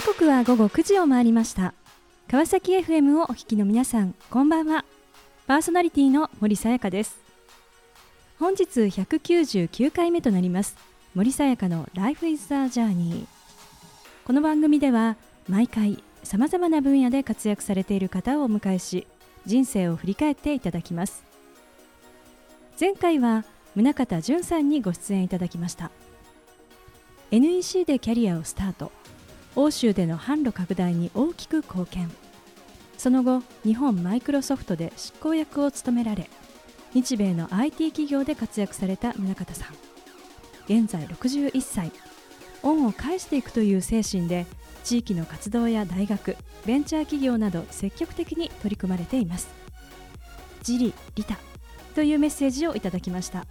時刻は午後9時を回りました。川崎 FM をお聞きの皆さんこんばんは。パーソナリティの森さやかです。本日199回目となります。森さやかの Life is the Journey この番組では毎回さまざまな分野で活躍されている方をお迎えし人生を振り返っていただきます。前回は宗像淳さんにご出演いただきました。NEC でキャリアをスタート。欧州での販路拡大に大きく貢献。その後日本マイクロソフトで執行役を務められ日米の IT 企業で活躍された宗像さん。現在61歳。恩を返していくという精神で地域の活動や大学ベンチャー企業など積極的に取り組まれています。自利利他というメッセージをいただきました。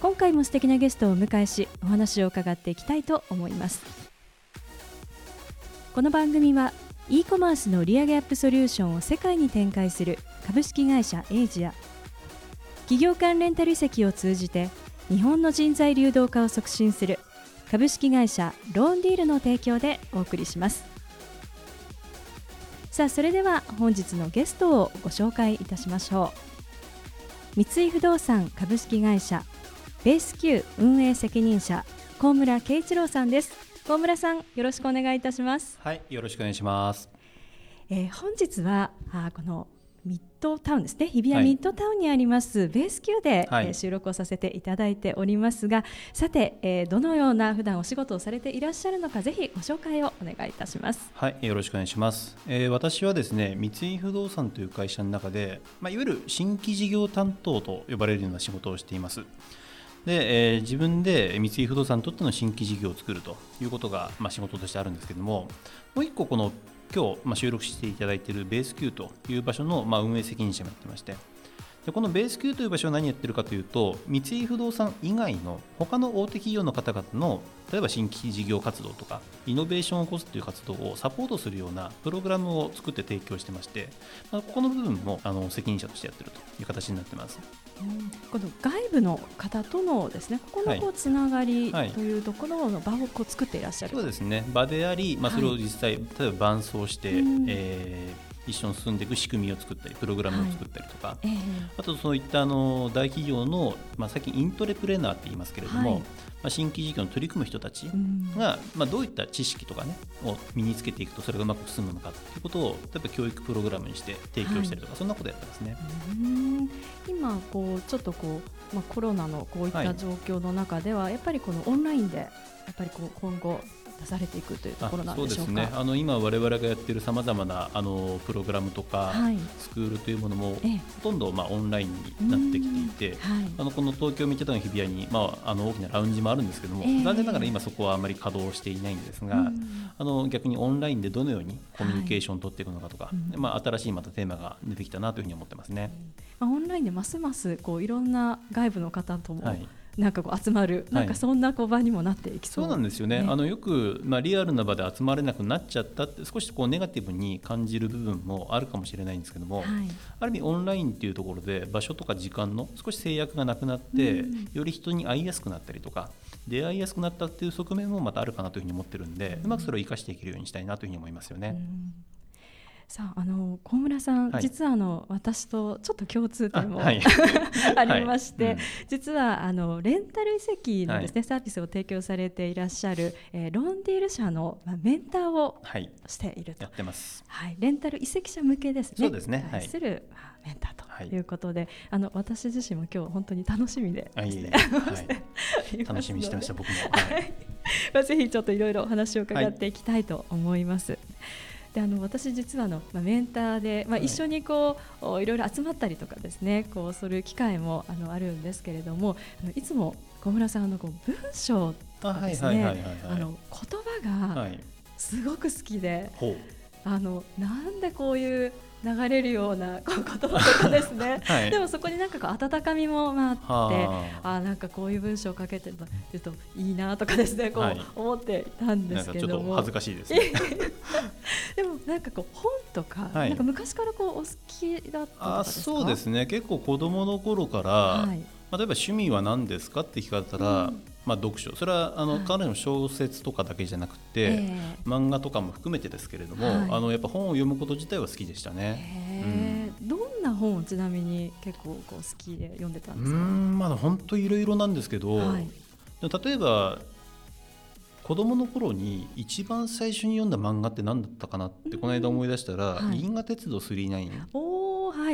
今回も素敵なゲストをお迎えしお話を伺っていきたいと思います。この番組は e コマースの売上アップソリューションを世界に展開する株式会社エイジア。企業間レンタル移籍を通じて日本の人材流動化を促進する株式会社ローンディールの提供でお送りします。さあそれでは本日のゲストをご紹介いたしましょう。三井不動産株式会社ベース Q 運営責任者高村圭一郎さんです。高村さんよろしくお願いいたします。はいよろしくお願いします。えー、本日はあこのミッドタウンですね。日比谷ミッドタウンにあります、はい、ベース級で、はい、えー、収録をさせていただいております。がさて、えー、どのような普段お仕事をされていらっしゃるのかぜひご紹介をお願いいたします。はいよろしくお願いします、えー、私はですね三井不動産という会社の中で、まあ、いわゆる新規事業担当と呼ばれるような仕事をしていますで、えー、自分で三井不動産にとっての新規事業を作るということが、まあ、仕事としてあるんですけどももう一個この今日、まあ、収録していただいているベース Q という場所の、まあ、運営責任者もやってましてでこのベース Q という場所は何やってるかというと三井不動産以外の他の大手企業の方々の例えば新規事業活動とかイノベーションを起こすという活動をサポートするようなプログラムを作って提供してまして、まあ、ここの部分もあの責任者としてやってるという形になってます。この外部の方とのですねここのこうつながりというところの場をこう作っていらっしゃる、はい、そうですね。場であり、まあ、それを実際、はい、例えば伴走して、えー一緒に進んでいく仕組みを作ったりプログラムを作ったりとか、はい。えー、あとそういったあの大企業の、まあ、最近イントレプレーナーって言いますけれども、はい、まあ、新規事業に取り組む人たちが、まあ、どういった知識とかねを身につけていくとそれがうまく進むのかということを例えば教育プログラムにして提供したりとか、はい、そんなことやってますね。今こうちょっとこう、まあ、コロナのこういった状況の中では、やっぱりこのオンラインでやっぱりこう今後出されていくというところなんでしょうか。そうですね。あの今我々がやっているさまざまなあのプログラムとか、はい、スクールというものも、ほとんどまあオンラインになってきていて、はい、あのこの東京ミッドタウン日比谷にまああの大きなラウンジもあるんですけども、えー、残念ながら今そこはあまり稼働していないんですが、あの逆にオンラインでどのようにコミュニケーションを取っていくのかとか、はい、まあ新しいまたテーマが出てきたなというふうに思ってますね。まあオンラインでますますこういろんな外部の方とも、はいなんかこう集まる、なんかそんなこう場にもなっていきそう、そうなんですよね、あのよく、まあ、リアルな場で集まれなくなっちゃったって、少しこうネガティブに感じる部分もあるかもしれないんですけども、はい、ある意味、オンラインっていうところで、場所とか時間の少し制約がなくなって、うん、より人に会いやすくなったりとか、出会いやすくなったっていう側面もまたあるかなというふうに思ってるんで、うまくそれを生かしていけるようにしたいなというふうに思いますよね。うんさああの小村さん、はい、実はあの私とちょっと共通点もあはい、ありまして、はい。うん、実はあのレンタル移籍のですね、サービスを提供されていらっしゃる、えー、ロンディール社の、まあ、メンターをしていると、はい、レンタル移籍者向けですね。そうですね。対する、メンターとい。うことで、あの私自身も今日本当に楽しみで、はい、楽しみにしてました僕も、はい、まあ、ぜひちょっといろいろお話を伺っていきたいと思います。であの私実はあの、まあ、メンターで、まあ、一緒にこう、はい、いろいろ集まったりとかですねこうする機会もあのあるんですけれどもあのいつも小村さんのこう文章とかですね言葉がすごく好きで、はい、あのなんでこういう流れるような言葉とかですね、はい、でもそこになんかこう温かみもあってあ。なんかこういう文章をかけてるといいなとかですねこう思っていたんですけども、恥ずかしいです、ね、でもなんかこう本とか、はい、なんか昔からこうお好きだったあそうですね。結構子供の頃から、はい、例えば趣味は何ですかって聞かれたら、うんまあ、読書。それはあの、はい。彼女の小説とかだけじゃなくて、え漫画とかも含めてですけれども、はい。あのやっぱ本を読むこと自体は好きでしたえね。へえ。どんな本をちなみに結構こう好きで読んでたんうですか？んまあ本当いろいろなんですけど、はい。例えば子供の頃に一番最初に読んだ漫画って何だったかなってこの間思い出したら「はい。銀河鉄道999」お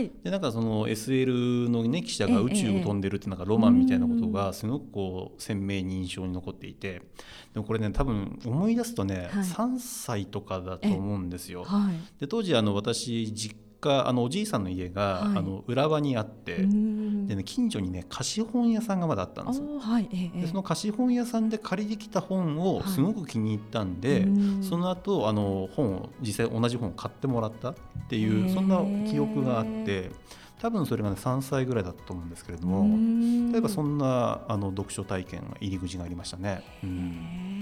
でなんかその SL の、ね、記者がええ宇宙を飛んでるってなんかロマンみたいなことがすごくこう鮮明に印象に残っていてでもこれね多分思い出すとね、はい。3歳とかだと思うんですよ。はい。で当時あの私実家あのおじいさんの家が、はい。あの浦和にあって、うん。でね、近所にね貸本屋さんがまだあったんですはい。ええええ。でその貸本屋さんで借りてきた本をはい。すごく気に入ったんで、うん。その後あの本を実際同じ本を買ってもらったっていうそんな記憶があって多分それがね3歳ぐらいだったと思うんですけれども、うん。例えばそんなあの読書体験入り口がありましたね。うん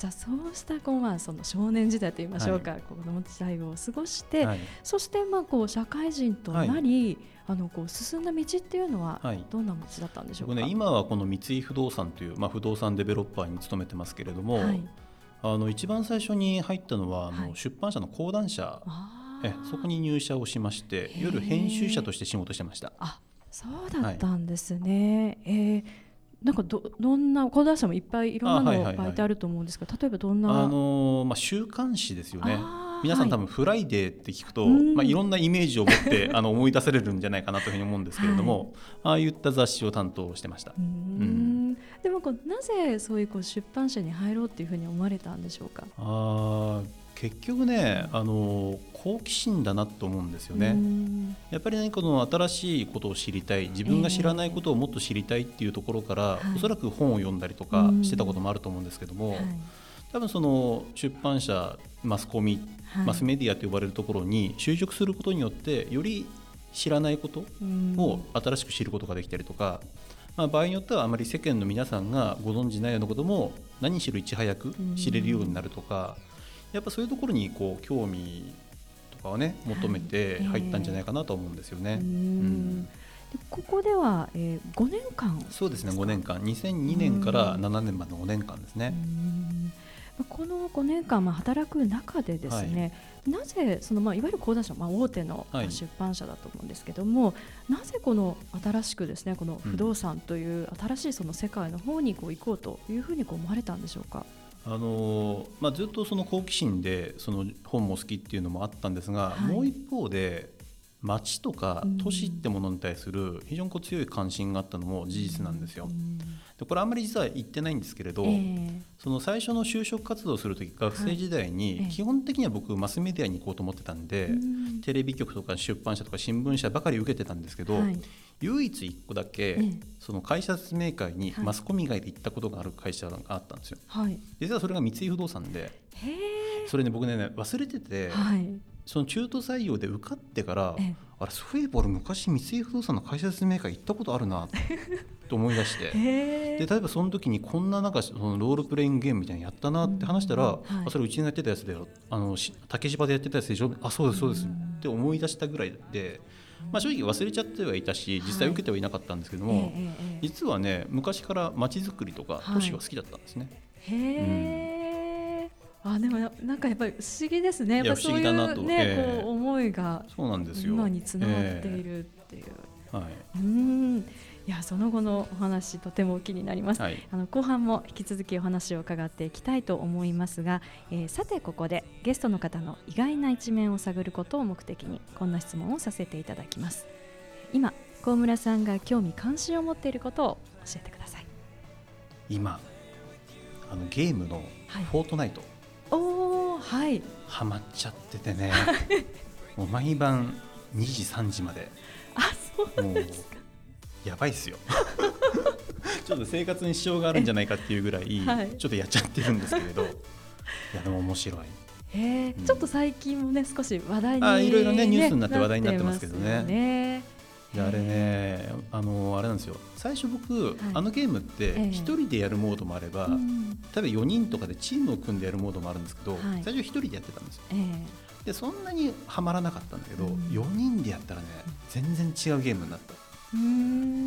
じゃあそうしたこう、まあ、その少年時代といいましょうか、こう子供時代を過ごして、はい。そしてまあこう社会人となり、あのこう進んだ道っていうのははい。どんな道だったんでしょうか？僕ね、今はこの三井不動産という、まあ、不動産デベロッパーに勤めてますけれども、はい、あの一番最初に入ったのはあの、はい。出版社の講談社。えそこに入社をしまして夜編集者として仕事してました。あそうだったんですね。えーなんかどどんな講談社もいっぱいいろんなのあはいはいはい媒体あると思うんですが、例えばどんなあのまあ、週刊誌ですよね。皆さん多はい分フライデーって聞くと、うんまあ、いろんなイメージを持って あの思い出されるんじゃないかなというふうに思うんですけれども、ああいった雑誌を担当してましたうー。んでもこうなぜそういうこう出版社に入ろうっていうふうに思われたんでしょうか？あー結局ねあの好奇心だなと思うんですようね。ん。やっぱりねこの新しいことを知りたい自分が知らないことをもっと知りたいっていうところから、はい。おそらく本を読んだりとかしてたこともあると思うんですけども、はい。多分その出版社マスコミ、はい。マスメディアと呼ばれるところに就職することによってより知らないことうん。を新しく知ることができたりとか、まあ、場合によってはあまり世間の皆さんがご存じないようなことも何しろいち早く知れるようになるとか、やっぱそういうところにこう興味とかをね求めて入ったんじゃないかなと思うんですよね。ううん。ここでは、えー、5年間。そうですねか？5年間。2002年から7年までの5年間ですね。うん。この5年間、まあ、働く中でですね、なぜその、まあ、いわゆる講談社、まあ、大手の出版社だと思うんですけども、なぜこの新しくですねこの不動産という新しいその世界の方にこう行こうというふうにこう思われたんでしょうか？あのまあ、ずっとその好奇心でその本も好きっていうのもあったんですが、はい。もう一方で町とかうん。都市ってものに対する非常にこう強い関心があったのも事実なんですよ。うん。でこれあんまり実は言ってないんですけれど、ええ。その最初の就職活動をする時学生時代ええ。に基本的には僕マスメディアに行こうと思ってたんで、うん。テレビ局とか出版社とか新聞社ばかり受けてたんですけど、はい唯一1個だけ、ええ。その会社説明会にはい。マスコミ以外で行ったことがある会社があったんですよ。はい、実はそれが三井不動産でそれね僕ね忘れてて、はい。その中途採用で受かってからええ。あれそういえば俺昔三井不動産の会社説明会行ったことあるなと思い出して。で例えばその時にこんななんかそのロールプレイングゲームみたいなのやったなって話したら、うんはい。あそれうちがやってたやつだよ。あのし竹芝でやってたやつでしょ？あそうですそうです。って思い出したぐらいで、まあ、正直忘れちゃってはいたし実際受けてはいなかったんですけども、ええええええ。実はね昔から街づくりとかはい。都市が好きだったんですね。へえ、あでもななんかやっぱり不思議ですね。やっぱそういうね、ええ。こう思いがそうなんですよ。今につながっているっていう。えはい。うん。いやその後のお話とても気になります。はい。あの後半も引き続きお話を伺っていきたいと思いますが、えーさてここでゲストの方の意外な一面を探ることを目的にこんな質問をさせていただきます。今高村さんが興味関心を持っていることを教えてください。今あのゲームのはい。フォートナイト、おおはい。ハマっちゃっててね。もう毎晩2時3時まで。あそうもうやばいっすよ。ちょっと生活に支障があるんじゃないかっていうぐらい、はい。ちょっとやっちゃってるんですけれど。いやでも面白い。へえ、うん。ちょっと最近もね少し話題に、あいろいろねニュースになって話題になってますけどね。ね。であれねあのあれなんですよ。最初僕、あのゲームってええ。1人でやるモードもあれば、うん。例えば4人とかでチームを組んでやるモードもあるんですけど、はい。最初1人でやってたんですよ。ええ。でそんなにはまらなかったんだけど、うん。4人でやったらね全然違うゲームになった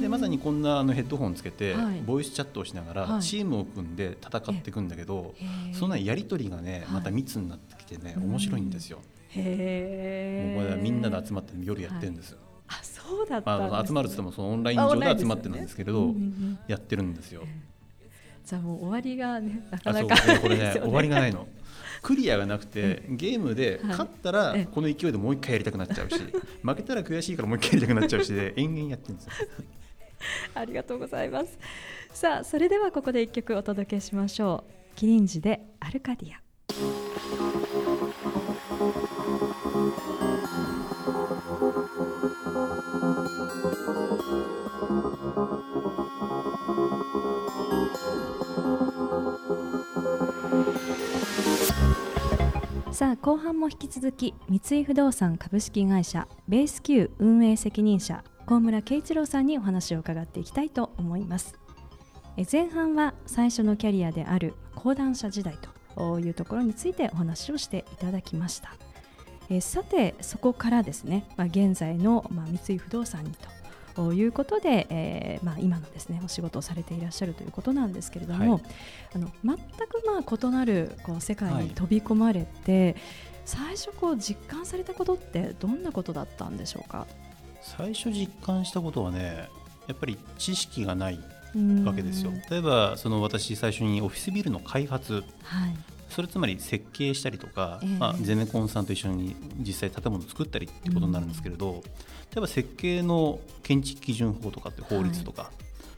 でまさにこんなあのヘッドホンつけて、はい。ボイスチャットをしながら、はい。チームを組んで戦っていくんだけど、そんなやり取りがねはい。また密になってきてね、うん。面白いんですよ。へえ。もうこれはみんなで集まって夜やってるんです。あそうだまあ、集まるっつってもそのオンライン上で集まってるんですけれど、やってるんですよ。じゃあもう終わりがねなかあそうなかこれね。終わりがないの。クリアがなくてゲームではい。勝ったらええ。この勢いでもう一回やりたくなっちゃうし 負けたら悔しいからもう一回やりたくなっちゃうしで 延々やってるんですよ。ありがとうございます。さあそれではここで一曲お届けしましょう。キリンジでアルカディアさあ後半も引き続き三井不動産株式会社ベース Q 運営責任者高村圭一郎さんにお話を伺っていきたいと思います。え前半は最初のキャリアである講談社時代というところについてお話をしていただきました。えさてそこからですね、まあ、現在の、まあ、三井不動産にということで、えーまあ、今のですねお仕事をされていらっしゃるということなんですけれども、はい。あの全くまあ異なるこう世界はい。に飛び込まれて、最初こう実感されたことってどんなことだったんでしょうか？最初実感したことはねやっぱり知識がないうんわけですよ。例えばその私最初にオフィスビルの開発はいそれつまり設計したりとか、ええ。まあ、ゼネコンさんと一緒に実際建物を作ったりっていうことになるんですけれど、例えば設計の建築基準法とかって法律とか、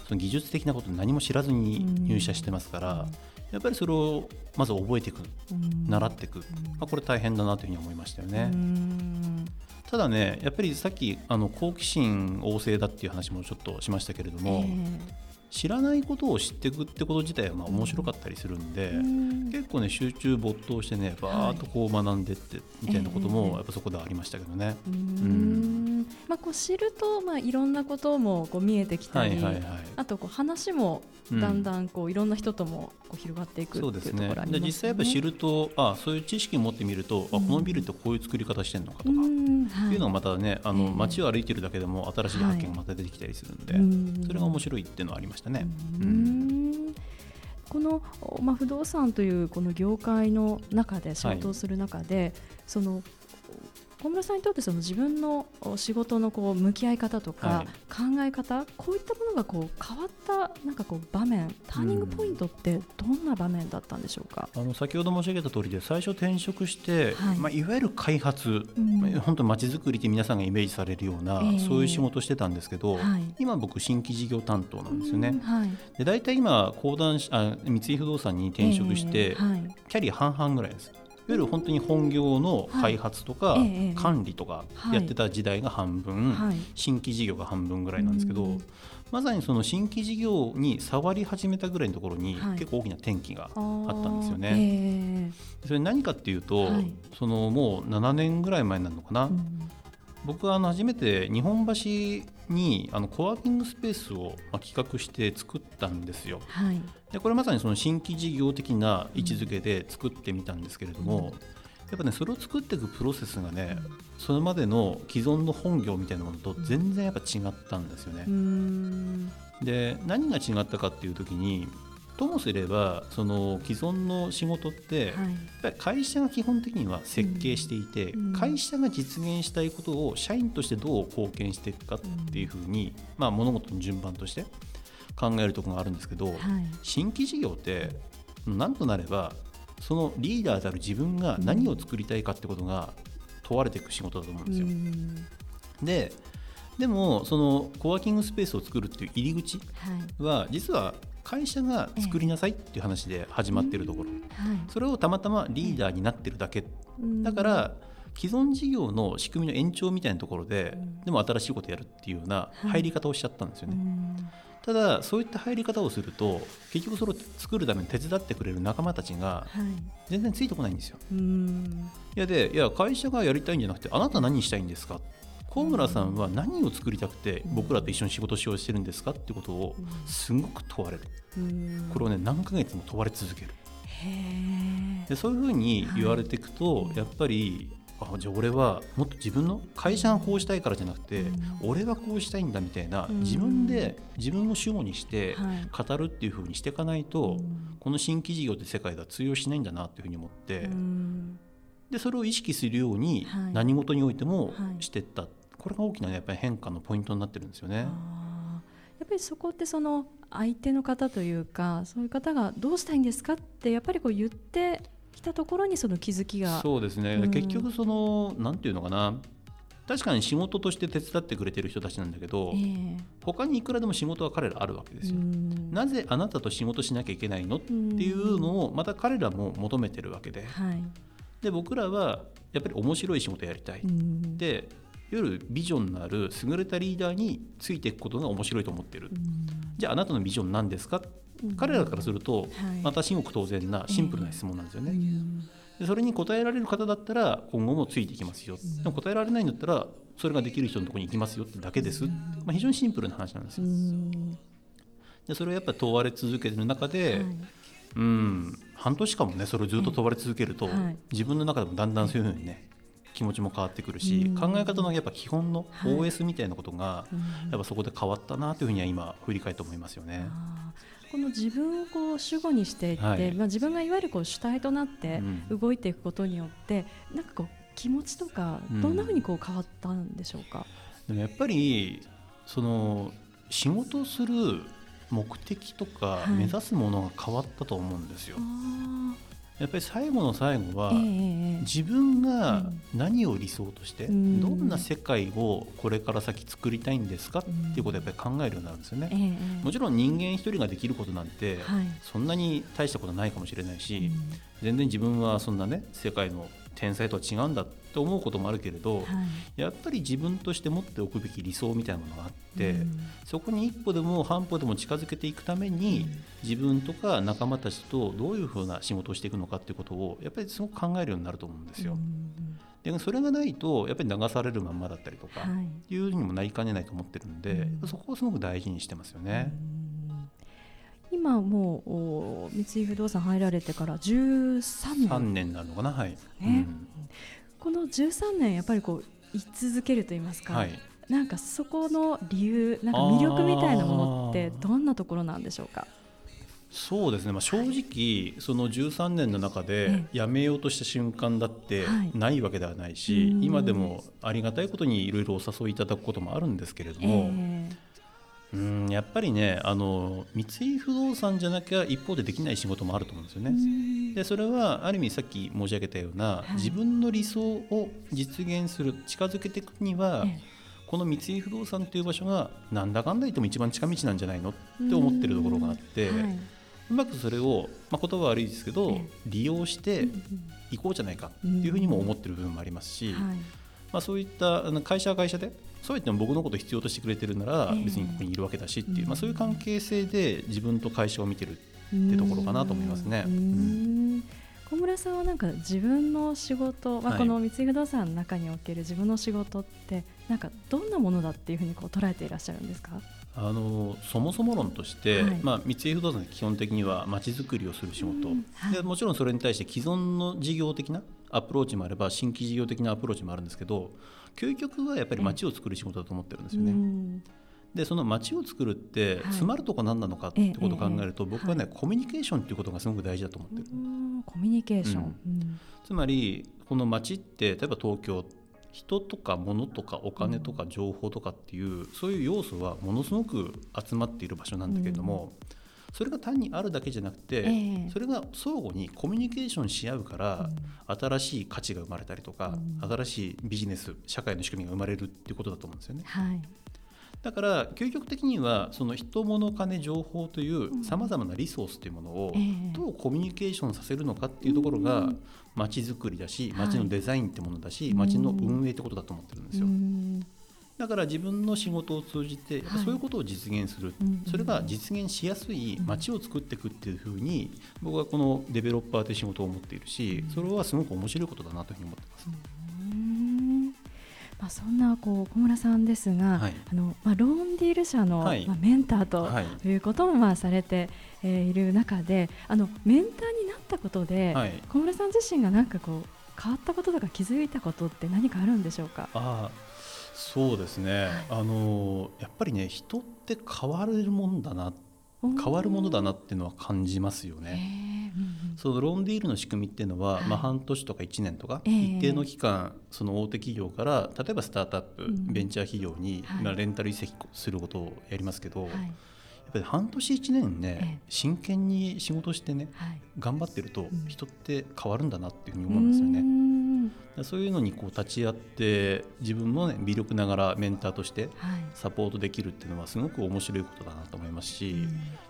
その技術的なこと何も知らずに入社してますから、やっぱりそれをまず覚えていくうん。習っていく、まあ、これ大変だなというふうに思いましたよね。うん。ただねやっぱりさっきあの好奇心旺盛だっていう話もちょっとしましたけれども、え知らないことを知っていくってこと自体はまあ面白かったりするんで、えうん。結構ね集中没頭してねバーっとこう学んでってみたいなことええもやっぱそこではありましたけどね。うーん。まあ、こう知ると、まあ、いろんなこともこう見えてきたり、はいはいはい。あとこう話もうん。だんだんこういろんな人ともこう広がっていくううとそですねころありますよね。で実際やっぱ知るとあそういう知識を持ってみると、あうん。このビルってこういう作り方してるのかとか、はい。ていうのがまたねあの、ええ。街を歩いてるだけでも新しい発見がまた出てきたりするんで、うん。それが面白いっていうのはありましたね。うーん。この、まあ、不動産というこの業界の中で仕事をする中で、その小村さんにとってその自分の仕事のこう向き合い方とか、はい。考え方こういったものがこう変わったなんかこう場面ターニングポイントってどんな場面だったんでしょうか？あの先ほど申し上げた通りで最初転職して、はい。いまあ、いわゆる開発、うん。まあ本当まちづくりって皆さんがイメージされるような、ええ。そういう仕事をしてたんですけど、はい。今僕新規事業担当なんですよね。うんはい、で大体今講談しあ三井不動産に転職して、えーはい。キャリア半々ぐらいです。いわゆる本当に本業の開発とか、管理とかやってた時代が半分、はい。新規事業が半分ぐらいなんですけど、うん。まさにその新規事業に触り始めたぐらいのところに、はい。結構大きな転機があったんですよね。えそれ何かっていうと、はい。そのもう7年ぐらい前になるのかな、僕はあの初めて日本橋にあのコワーキングスペースをまあ企画して作ったんですよ。はいでこれまさにその新規事業的な位置づけで作ってみたんですけれども、やっぱねそれを作っていくプロセスがね、それまでの既存の本業みたいなものと全然やっぱ違ったんですよね。で何が違ったかっていう時にともすればその既存の仕事って、はい。やっぱり会社が基本的には設計していて、うん。会社が実現したいことを社員としてどう貢献していくかっていうふうに、まあ、物事の順番として考えるところがあるんですけど、はい。新規事業ってなんとなればそのリーダーである自分が何を作りたいかってことが問われていく仕事だと思うんですよ。うん。ででもそのコワーキングスペースを作るっていう入り口は実は会社が作りなさいっていう話で始まっているところ、はい。それをたまたまリーダーになってるだけ。うん。だから既存事業の仕組みの延長みたいなところで、うん。でも新しいことやるっていうようなはい。入り方をしちゃったんですよね、うんただそういった入り方をすると結局それを作るために手伝ってくれる仲間たちがはい。全然ついてこないんですよ。うん。いやでいや会社がやりたいんじゃなくてあなた何したいんですか？高村さんは何を作りたくて僕らと一緒に仕事しようとしてるんですかってことをすごく問われる。うん。これをね何ヶ月も問われ続ける。でそういうふうに言われていくと、はい。やっぱりあじゃあ俺はもっと自分の会社がこうしたいからじゃなくて、うん。俺はこうしたいんだみたいな、うん。自分で自分を主語にしてはい。語るっていうふうにしていかないと、うん。この新規事業って世界では通用しないんだなっていうふうに思って、うん。でそれを意識するようにはい。何事においてもはいしていった、これが大きな、ね、やっぱり変化のポイントになってるんですよね。やっぱりそこってその相手の方というかそういう方がどうしたいんですかってやっぱりこう言ってきたところにその気づきが。そうですね、うん。結局そのなんていうのかな。確かに仕事として手伝ってくれてる人たちなんだけど、ええ。他にいくらでも仕事は彼らあるわけですよ。うん。なぜあなたと仕事しなきゃいけないのっていうのをまた彼らも求めてるわけで。はい。で僕らはやっぱり面白い仕事やりたい、うん。で夜ビジョンのある優れたリーダーについていくことが面白いと思ってる、うん。じゃああなたのビジョン何ですか、うん彼らからするとはい。また至極当然なシンプルな質問なんですよね、うん。でそれに答えられる方だったら今後もついていきますよ、でも答えられないんだったらそれができる人のところに行きますよってだけです、まあ、非常にシンプルな話なんですうよん。でそれをやっぱり問われ続けてる中で、はい。うん半年間もねそれをずっと問われ続けると、はい。自分の中でもだんだんそういうふうにね気持ちも変わってくるし、うん。考え方のやっぱ基本のはい。OS みたいなことが、うん。やっぱそこで変わったなというふうには今振り返って思いますよね。この自分をこう主語にしていって、はい。まあ、自分がいわゆるこう主体となってうん。動いていくことによって、なんかこう気持ちとかうん。どんなふうにこう変わったんでしょうか？でもやっぱりその仕事をする目的とかはい。目指すものが変わったと思うんですよ。あやっぱり最後の最後は、自分がうん。何を理想として、うん。どんな世界をこれから先作りたいんですか？っていうことをやっぱり考えるようになるんですよね。もちろん人間一人ができることなんて、はい。そんなに大したことないかもしれないし、うん。全然自分はそんなね世界の天才とは違うんだって思うこともあるけれど、はい。やっぱり自分として持っておくべき理想みたいなものがあって、うん。そこに一歩でも半歩でも近づけていくために、自分とか仲間たちとどういうふうな仕事をしていくのかっていうことをやっぱりすごく考えるようになると思うんですよ。うんでそれがないとやっぱり流されるまんまだったりとか、はい。いうにもなりかねないと思ってるんで、そこをすごく大事にしてますよね。うん今もうお三井不動産入られてから13年。3年になるのかな？はい、ね。うん。この13年やっぱりこう居続けると言いますか、はい、なんかそこの理由なんか魅力みたいなものってどんなところなんでしょうか？そうですね、まあ、正直、その13年の中でえ辞めようとした瞬間だってはい。ないわけではないし、うん。今でもありがたいことにいろいろお誘いいただくこともあるんですけれどえも、えうんやっぱりねあの三井不動産じゃなきゃ一方でできない仕事もあると思うんですよね。うん。でそれはある意味さっき申し上げたような、はい。自分の理想を実現する近づけていくには、えこの三井不動産という場所がなんだかんだ言っても一番近道なんじゃないの？って思ってるところがあって、うまくそれを、まあ、言葉は悪いですけど、ええ。利用してうんいこうじゃないかっていうふうにも思ってる部分もありますし、はい。まあ、そういった会社は会社でそうやっても僕のことを必要としてくれてるならええ。別にここにいるわけだしっていう、うん。まあ、そういう関係性で自分と会社を見てるってところかなと思いますね。小村さんはなんか自分の仕事、まあ、はい。この三井不動産の中における自分の仕事ってなんかどんなものだっていうふうにこう捉えていらっしゃるんですか？あのそもそも論として、はい。まあ、三井不動産基本的にはまちづくりをする仕事、うん。はい。でもちろんそれに対して既存の事業的なアプローチもあれば新規事業的なアプローチもあるんですけど究極はやっぱり街を作る仕事だと思ってるんですよね。うん。でその街を作るってはい。詰まるとこ何なのかってことを考えると、ええ僕はね、コミュニケーションっていうことがすごく大事だと思ってる、うんコミュニケーション。うんうん。つまりこの街って例えば東京人とか物とかお金とか情報とかっていう、そういう要素はものすごく集まっている場所なんだけれども、それが単にあるだけじゃなくて、ええ。それが相互にコミュニケーションし合うから、新しい価値が生まれたりとか、うん。新しいビジネス社会の仕組みが生まれるっていうことだと思うんですよね。はい。だから究極的にはその人物金情報というさまざまなリソースというものをええ。どうコミュニケーションさせるのかっていうところがうん。街づくりだしはい。街のデザインってものだしうん。街の運営ってことだと思ってるんですよ。うんだから自分の仕事を通じてそういうことを実現する。うんそれが実現しやすい街を作っていくっていうふうに僕はこのデベロッパーという仕事を思っているしそれはすごく面白いことだなというふうに思ってます。うん。まあ、そんなこう小村さんですが、はい。あのまあ、ローンディール社の、はい。まあ、メンターとはい。いうこともまあされて、えーいる中であのメンターになったことで、はい。小村さん自身がなんかこう変わったこととか気づいたことって何かあるんでしょうか？あそうですね、はい、あのやっぱりね人って変わるもんだな変わるものだなっていうのは感じますよね。そのローンディールの仕組みっていうのは、はい、まあ、半年とか1年とか、一定の期間その大手企業から例えばスタートアップ、うん、ベンチャー企業に、まあ、レンタル移籍することをやりますけど、はい。ぱり半年1年ね、真剣に仕事してね、頑張ってると人って変わるんだなっていうふうに思うんですよね。そういうのにこう立ち会って自分もね微力ながらメンターとしてサポートできるっていうのはすごく面白いことだなと思いますし、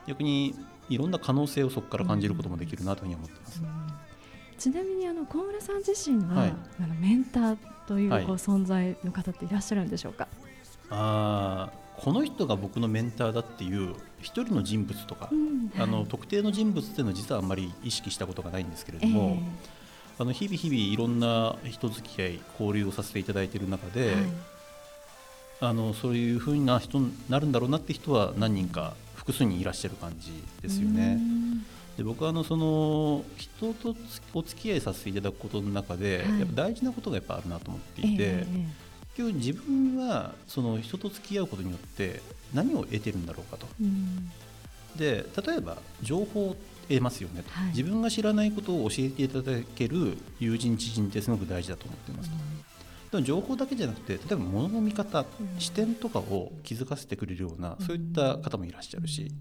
逆にいろんな可能性をそこから感じることもできるなというふうに思ってます。ちなみにあの小村さん自身は、はい、あのメンターというこう存在の方っていらっしゃるんでしょうか？あこの人が僕のメンターだっていう一人の人物とか、うん。はい、あの特定の人物っていうのは実はあんまり意識したことがないんですけれども、えー、あの日々日々いろんな人付き合い交流をさせていただいている中で、はい、あのそういうふうな人になるんだろうなって人は何人か複数人いらっしゃる感じですよね。で僕はあのその人とお付き合いさせていただくことの中で、はい、やっぱ大事なことがやっぱあるなと思っていて。えー局自分はその人と付き合うことによって何を得てるんだろうかと。うん、で例えば情報を得ますよね。と、はい、自分が知らないことを教えていただける友人知人ってすごく大事だと思っていますと。でも情報だけじゃなくて例えば物の見方、うん、視点とかを気づかせてくれるような、そういった方もいらっしゃるし、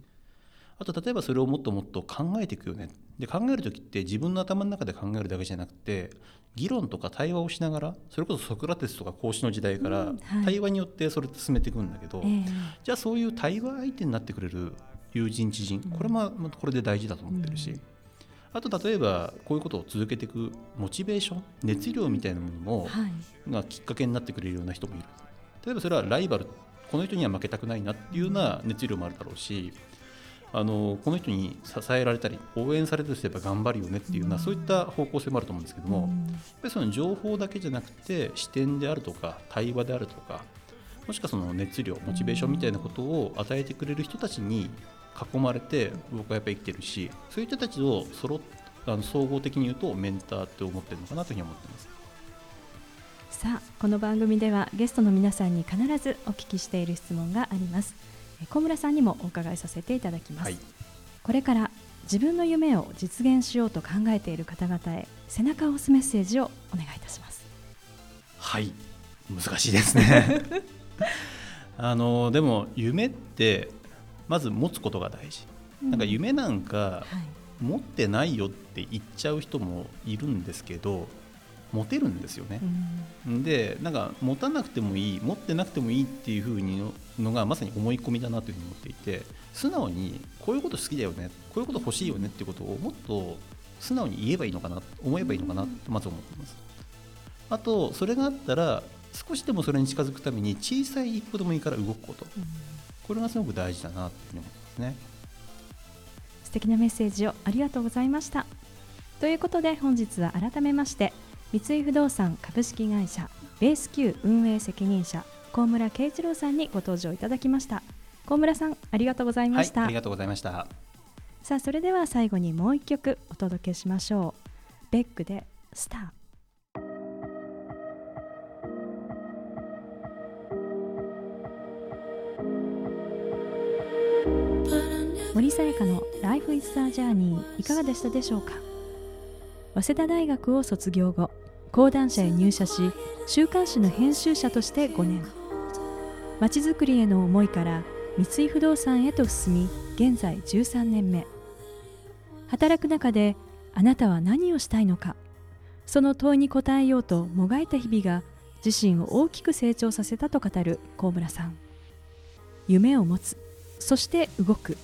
あと例えばそれをもっともっと考えていくよね。で考える時って自分の頭の中で考えるだけじゃなくて議論とか対話をしながらそれこそソクラテスとか孔子の時代から対話によってそれって進めていくんだけど、じゃあそういう対話相手になってくれる友人知人。これもこれで大事だと思ってるし、うん、あと例えばこういうことを続けていくモチベーション熱量みたいなものも、はい、がきっかけになってくれるような人もいる。例えばそれはライバルこの人には負けたくないなっていうような熱量もあるだろうしあのこの人に支えられたり応援されるとすれば頑張るよねっていうような、そういった方向性もあると思うんですけども、やっぱりその情報だけじゃなくて視点であるとか対話であるとかもしくはその熱量モチベーションみたいなことを与えてくれる人たちに囲まれて僕はやっぱり生きてるしそういう人たちを揃あの総合的に言うとメンターって思ってるのかなというふうに思ってます。さあこの番組ではゲストの皆さんに必ずお聞きしている質問があります。小村さんにもお伺いさせていただきます、はい、これから自分の夢を実現しようと考えている方々へ背中を押すメッセージをお願いいたします。はい。難しいですね。あのでも夢ってまず持つことが大事、うん、なんか夢なんか持ってないよって言っちゃう人もいるんですけど持てるんですよね、うん、でなんか持たなくてもいい持ってなくてもいいっていうふうにのがまさに思い込みだなというふうに思っていて素直にこういうこと好きだよねこういうこと欲しいよねっていうことをもっと素直に言えばいいのかな思えばいいのかなとまず思っています。あとそれがあったら少しでもそれに近づくために小さい一歩でもいいから動くこと、うん、これがすごく大事だなというふうに思いますね。素敵なメッセージをありがとうございました。ということで本日は改めまして三井不動産株式会社ベース Q 運営責任者高村圭一郎さんにご登場いただきました。高村さんありがとうございました、はい、ありがとうございました。さあそれでは最後にもう一曲お届けしましょう。ベックでスター森さやかの Life is a Journey いかがでしたでしょうか？早稲田大学を卒業後講談社へ入社し週刊誌の編集者として5年。まちづくりへの思いから三井不動産へと進み現在13年目。働く中であなたは何をしたいのか？その問いに答えようともがいた日々が自身を大きく成長させたと語る高村さん。夢を持つ。そして動く。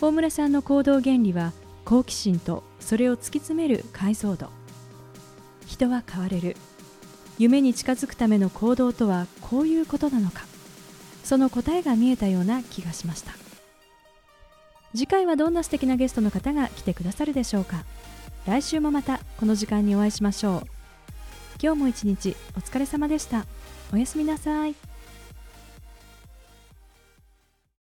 高村さんの行動原理は好奇心とそれを突き詰める解像度。人は変われる。夢に近づくための行動とはこういうことなのか。その答えが見えたような気がしました。次回はどんな素敵なゲストの方が来てくださるでしょうか。来週もまたこの時間にお会いしましょう。今日も一日お疲れ様でした。おやすみなさい。